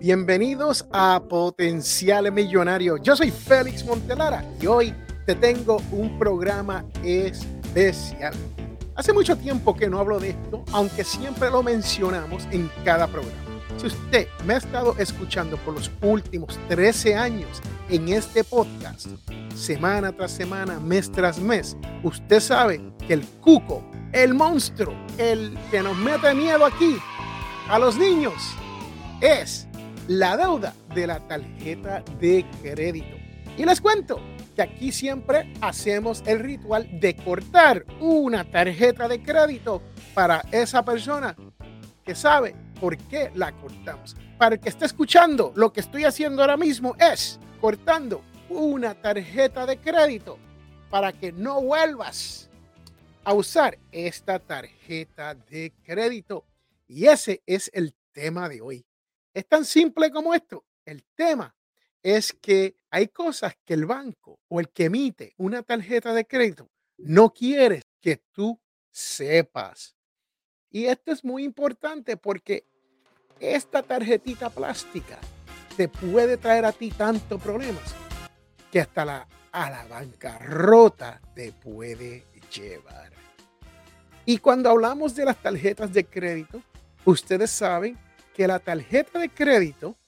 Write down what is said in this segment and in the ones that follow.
Bienvenidos a Potencial Millonario. Yo soy Félix Montelara y hoy te tengo un programa especial. Hace mucho tiempo que no hablo de esto, aunque siempre lo mencionamos en cada programa. Si usted me ha estado escuchando por los últimos 13 años en este podcast, semana tras semana, mes tras mes, usted sabe que el cuco, el monstruo, el que nos mete miedo aquí a los niños, es la deuda de la tarjeta de crédito. Y les cuento que aquí siempre hacemos el ritual de cortar una tarjeta de crédito para esa persona que sabe por qué la cortamos. Para el que esté escuchando, lo que estoy haciendo ahora mismo es cortando una tarjeta de crédito para que no vuelvas a usar esta tarjeta de crédito. Y ese es el tema de hoy. Es tan simple como esto. El tema es que hay cosas que el banco o el que emite una tarjeta de crédito no quiere que tú sepas. Y esto es muy importante porque esta tarjetita plástica te puede traer a ti tantos problemas que hasta la, a la bancarrota te puede llevar. Y cuando hablamos de las tarjetas de crédito, ustedes saben que la tarjeta de crédito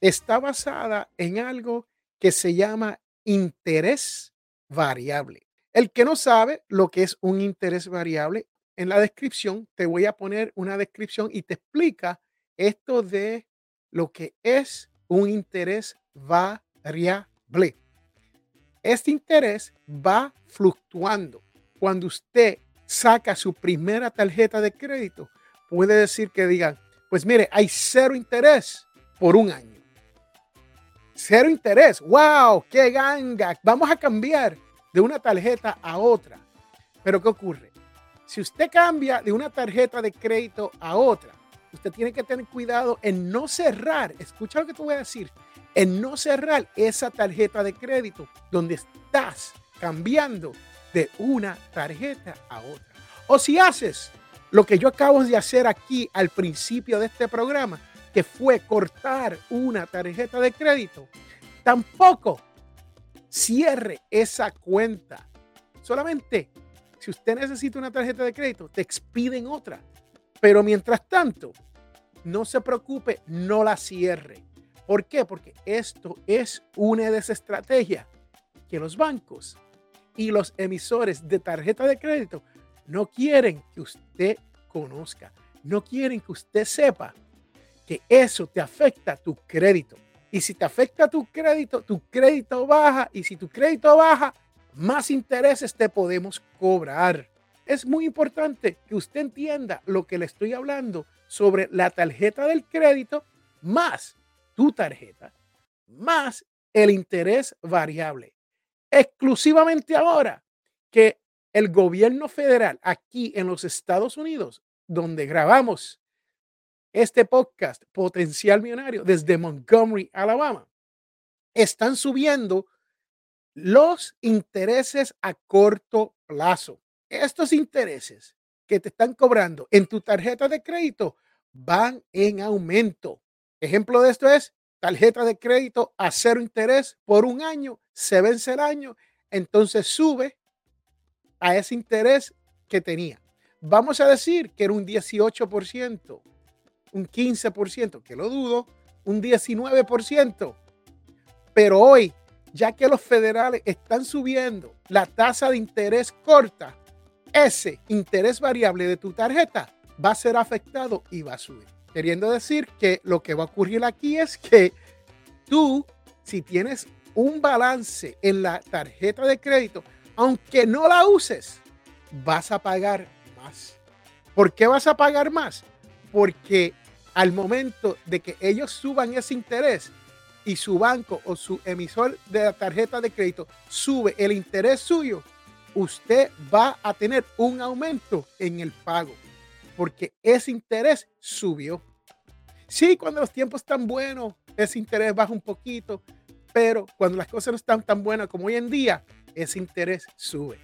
está basada en algo que se llama interés variable. El que no sabe lo que es un interés variable, en la descripción te voy a poner una descripción y te explica esto de lo que es un interés variable. Este interés va fluctuando. Cuando usted saca su primera tarjeta de crédito, puede decir que digan, pues mire, hay cero interés por un año. Cero interés. ¡Wow! ¡Qué ganga! Vamos a cambiar de una tarjeta a otra. Pero ¿qué ocurre? Si usted cambia de una tarjeta de crédito a otra, usted tiene que tener cuidado en no cerrar. Escucha lo que te voy a decir. En no cerrar esa tarjeta de crédito donde estás cambiando de una tarjeta a otra. O si haces lo que yo acabo de hacer aquí al principio de este programa, que fue cortar una tarjeta de crédito, tampoco cierre esa cuenta. Solamente si usted necesita una tarjeta de crédito, te expiden otra. Pero mientras tanto, no se preocupe, no la cierre. ¿Por qué? Porque esto es una de esas estrategias que los bancos y los emisores de tarjeta de crédito no quieren que usted conozca, no quieren que usted sepa que eso te afecta tu crédito. Y si te afecta tu crédito, tu crédito baja. Y si tu crédito baja, más intereses te podemos cobrar. Es muy importante que usted entienda lo que le estoy hablando sobre la tarjeta del crédito más tu tarjeta, más el interés variable. Exclusivamente ahora que el gobierno federal aquí en los Estados Unidos, donde grabamos este podcast Potencial Millonario desde Montgomery, Alabama, están subiendo los intereses a corto plazo. Estos intereses que te están cobrando en tu tarjeta de crédito van en aumento. Ejemplo de esto es tarjeta de crédito a cero interés por un año, se vence el año, entonces sube a ese interés que tenía. Vamos a decir que era un 18%, un 15%, que lo dudo, un 19%. Pero hoy, ya que los federales están subiendo la tasa de interés corta, ese interés variable de tu tarjeta va a ser afectado y va a subir. Queriendo decir que lo que va a ocurrir aquí es que tú, si tienes un balance en la tarjeta de crédito, aunque no la uses, vas a pagar más. ¿Por qué vas a pagar más? Porque al momento de que ellos suban ese interés y su banco o su emisor de la tarjeta de crédito sube el interés suyo, usted va a tener un aumento en el pago porque ese interés subió. Sí, cuando los tiempos están buenos, ese interés baja un poquito, pero cuando las cosas no están tan buenas como hoy en día, ese interés sube.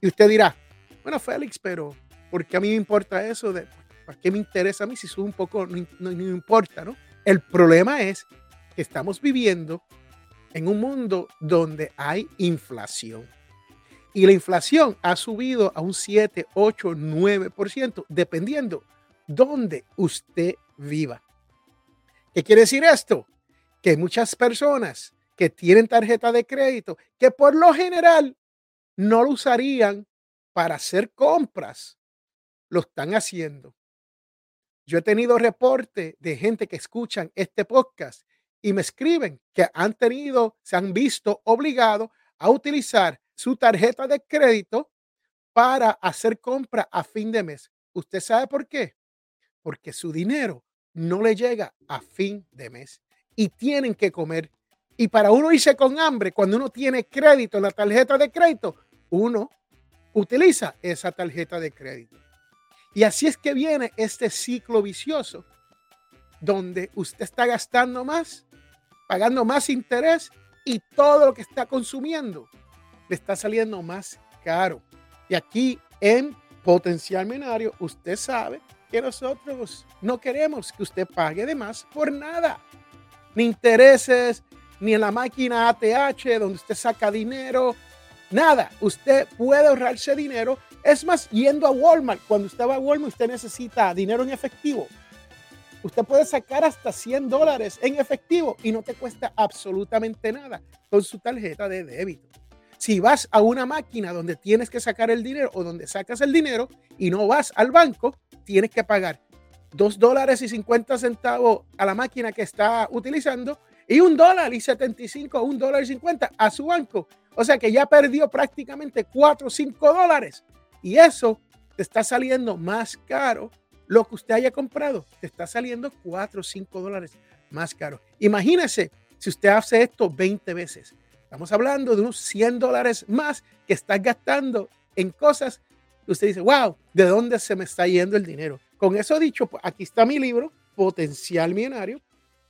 Y usted dirá, bueno, Félix, pero ¿por qué a mí me importa eso? De, ¿Para qué me interesa a mí si sube un poco? No, no, importa, ¿no? El problema es que estamos viviendo en un mundo donde hay inflación. Y la inflación ha subido a un 7, 8, 9%, dependiendo dónde usted viva. ¿Qué quiere decir esto? Que muchas personas que tienen tarjeta de crédito, que por lo general no lo usarían para hacer compras, lo están haciendo. Yo he tenido reporte de gente que escuchan este podcast y me escriben que han tenido, se han visto obligados a utilizar su tarjeta de crédito para hacer compra a fin de mes. ¿Usted sabe por qué? Porque su dinero no le llega a fin de mes y tienen que comer y para uno irse con hambre, cuando uno tiene crédito en la tarjeta de crédito, uno utiliza esa tarjeta de crédito. Y así es que viene este ciclo vicioso, donde usted está gastando más, pagando más interés y todo lo que está consumiendo le está saliendo más caro. Y aquí en Potencial Menario, usted sabe que nosotros no queremos que usted pague de más por nada. Ni intereses, ni en la máquina ATH donde usted saca dinero, nada. Usted puede ahorrarse dinero. Es más, yendo a Walmart, cuando usted va a Walmart, usted necesita dinero en efectivo. Usted puede sacar hasta 100 dólares en efectivo y no te cuesta absolutamente nada con su tarjeta de débito. Si vas a una máquina donde tienes que sacar el dinero o donde sacas el dinero y no vas al banco, tienes que pagar 2 dólares y 50 centavos a la máquina que está utilizando y un dólar y 75, un dólar y 50 a su banco. O sea que ya perdió prácticamente 4 o 5 dólares. Y eso te está saliendo más caro. Lo que usted haya comprado te está saliendo 4 o 5 dólares más caro. Imagínese si usted hace esto 20 veces. Estamos hablando de unos 100 dólares más que está gastando en cosas usted dice, wow, ¿de dónde se me está yendo el dinero? Con eso dicho, pues, aquí está mi libro, Potencial Millonario.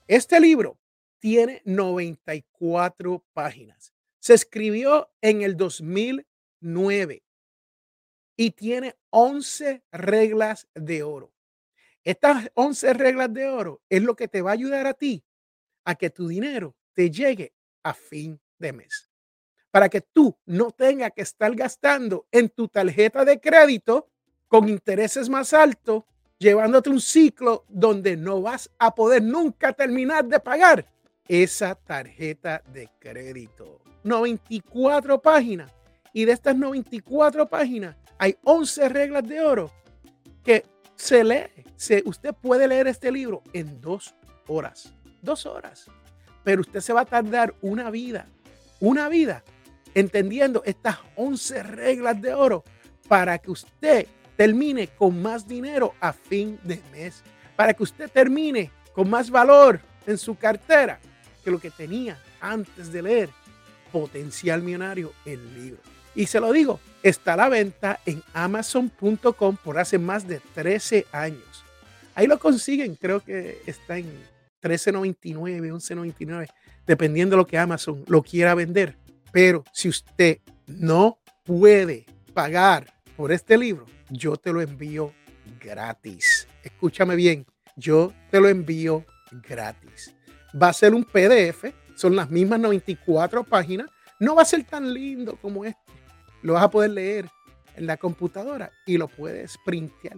Este libro tiene 94 páginas. Se escribió en el 2009 y tiene 11 reglas de oro. Estas 11 reglas de oro es lo que te va a ayudar a ti a que tu dinero te llegue a fin de mes. Para que tú no tengas que estar gastando en tu tarjeta de crédito con intereses más altos, llevándote un ciclo donde no vas a poder nunca terminar de pagar esa tarjeta de crédito. 94 páginas. Y de estas 94 páginas hay 11 reglas de oro que se lee. Se, usted puede leer este libro en dos horas. Dos horas. Pero usted se va a tardar una vida. Una vida entendiendo estas 11 reglas de oro para que usted termine con más dinero a fin de mes. Para que usted termine con más valor en su cartera que lo que tenía antes de leer Potencial Millonario, el libro. Y se lo digo, está a la venta en amazon.com por hace más de 13 años. Ahí lo consiguen, creo que está en 13.99, 11.99, dependiendo de lo que Amazon lo quiera vender. Pero si usted no puede pagar por este libro, yo te lo envío gratis. Escúchame bien, yo te lo envío gratis va a ser un PDF, son las mismas 94 páginas, no va a ser tan lindo como este. Lo vas a poder leer en la computadora y lo puedes printear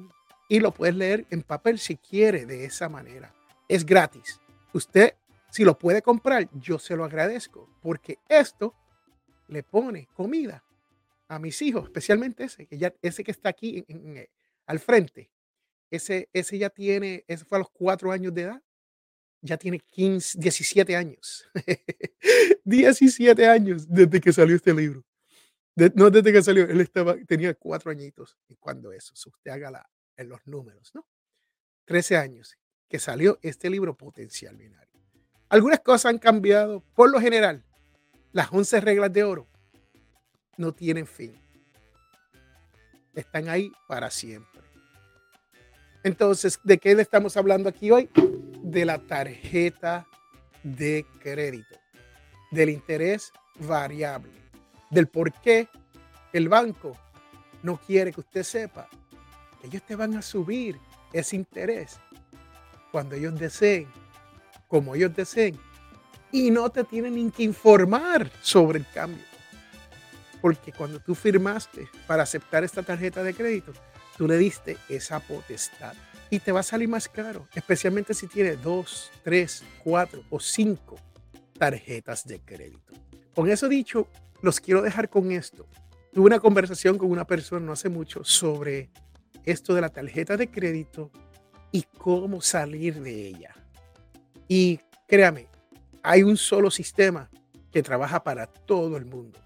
y lo puedes leer en papel si quiere de esa manera. Es gratis. Usted, si lo puede comprar, yo se lo agradezco porque esto le pone comida a mis hijos, especialmente ese que ya ese que está aquí eh, al frente. Ese, ese ya tiene, ese fue a los cuatro años de edad ya tiene 15, 17 años. 17 años desde que salió este libro. no desde que salió, él estaba, tenía cuatro añitos. ¿Y cuando eso? usted haga en los números, ¿no? 13 años que salió este libro Potencial Binario. Algunas cosas han cambiado. Por lo general, las 11 reglas de oro no tienen fin. Están ahí para siempre. Entonces, ¿de qué le estamos hablando aquí hoy? De la tarjeta de crédito, del interés variable, del por qué el banco no quiere que usted sepa que ellos te van a subir ese interés cuando ellos deseen como ellos deseen y no te tienen ni que informar sobre el cambio. Porque cuando tú firmaste para aceptar esta tarjeta de crédito, tú le diste esa potestad y te va a salir más caro, especialmente si tienes dos, tres, cuatro o cinco tarjetas de crédito. Con eso dicho, los quiero dejar con esto. Tuve una conversación con una persona no hace mucho sobre esto de la tarjeta de crédito y cómo salir de ella. Y créame, hay un solo sistema que trabaja para todo el mundo.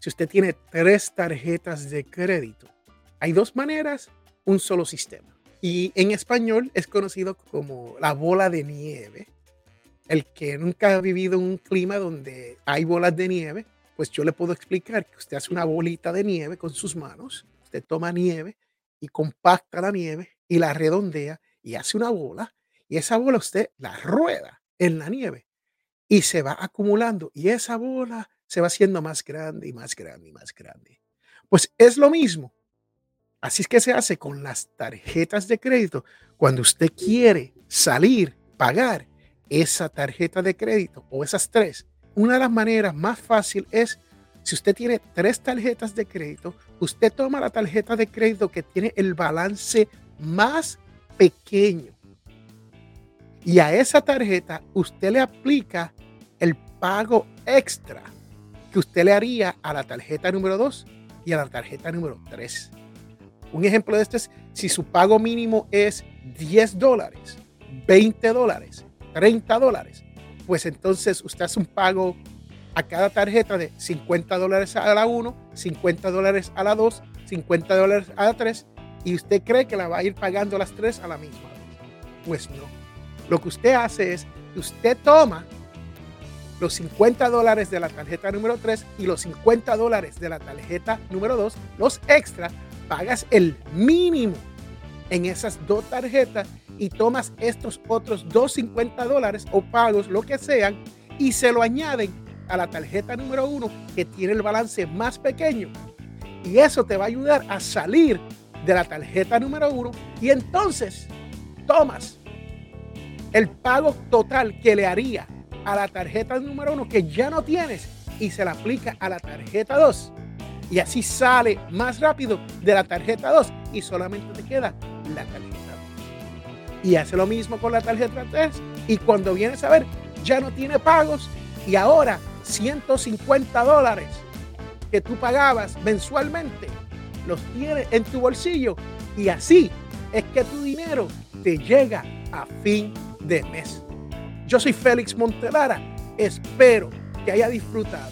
Si usted tiene tres tarjetas de crédito, hay dos maneras, un solo sistema. Y en español es conocido como la bola de nieve. El que nunca ha vivido un clima donde hay bolas de nieve, pues yo le puedo explicar que usted hace una bolita de nieve con sus manos, usted toma nieve y compacta la nieve y la redondea y hace una bola y esa bola usted la rueda en la nieve y se va acumulando y esa bola se va haciendo más grande y más grande y más grande. Pues es lo mismo. Así es que se hace con las tarjetas de crédito. Cuando usted quiere salir, pagar esa tarjeta de crédito o esas tres, una de las maneras más fácil es, si usted tiene tres tarjetas de crédito, usted toma la tarjeta de crédito que tiene el balance más pequeño. Y a esa tarjeta usted le aplica el pago extra que usted le haría a la tarjeta número 2 y a la tarjeta número 3. Un ejemplo de esto es si su pago mínimo es 10 dólares, 20 dólares, 30 dólares, pues entonces usted hace un pago a cada tarjeta de 50 dólares a la 1, 50 dólares a la 2, 50 dólares a la 3 y usted cree que la va a ir pagando las 3 a la misma. Pues no. Lo que usted hace es que usted toma los 50 dólares de la tarjeta número 3 y los 50 dólares de la tarjeta número 2, los extras, pagas el mínimo en esas dos tarjetas y tomas estos otros 250 dólares o pagos, lo que sean, y se lo añaden a la tarjeta número 1 que tiene el balance más pequeño. Y eso te va a ayudar a salir de la tarjeta número 1 y entonces tomas el pago total que le haría a la tarjeta número uno que ya no tienes y se la aplica a la tarjeta 2. Y así sale más rápido de la tarjeta 2 y solamente te queda la tarjeta 2. Y hace lo mismo con la tarjeta 3 y cuando vienes a ver ya no tiene pagos y ahora 150 dólares que tú pagabas mensualmente los tienes en tu bolsillo y así es que tu dinero te llega a fin de mes. Yo soy Félix Montelara. Espero que haya disfrutado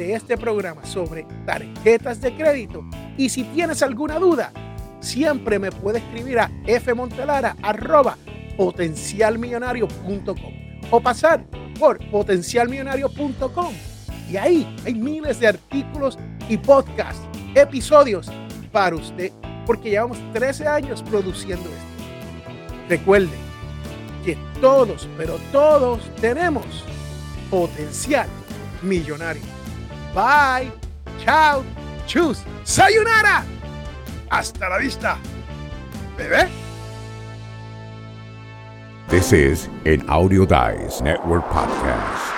de este programa sobre tarjetas de crédito. Y si tienes alguna duda, siempre me puedes escribir a fmontelara.potencialmillonario.com o pasar por potencialmillonario.com. Y ahí hay miles de artículos y podcasts, episodios para usted, porque llevamos 13 años produciendo esto. Recuerden, que todos, pero todos tenemos potencial millonario. Bye, chao, chus, sayonara. Hasta la vista, bebé. This is an Audio Dice Network podcast.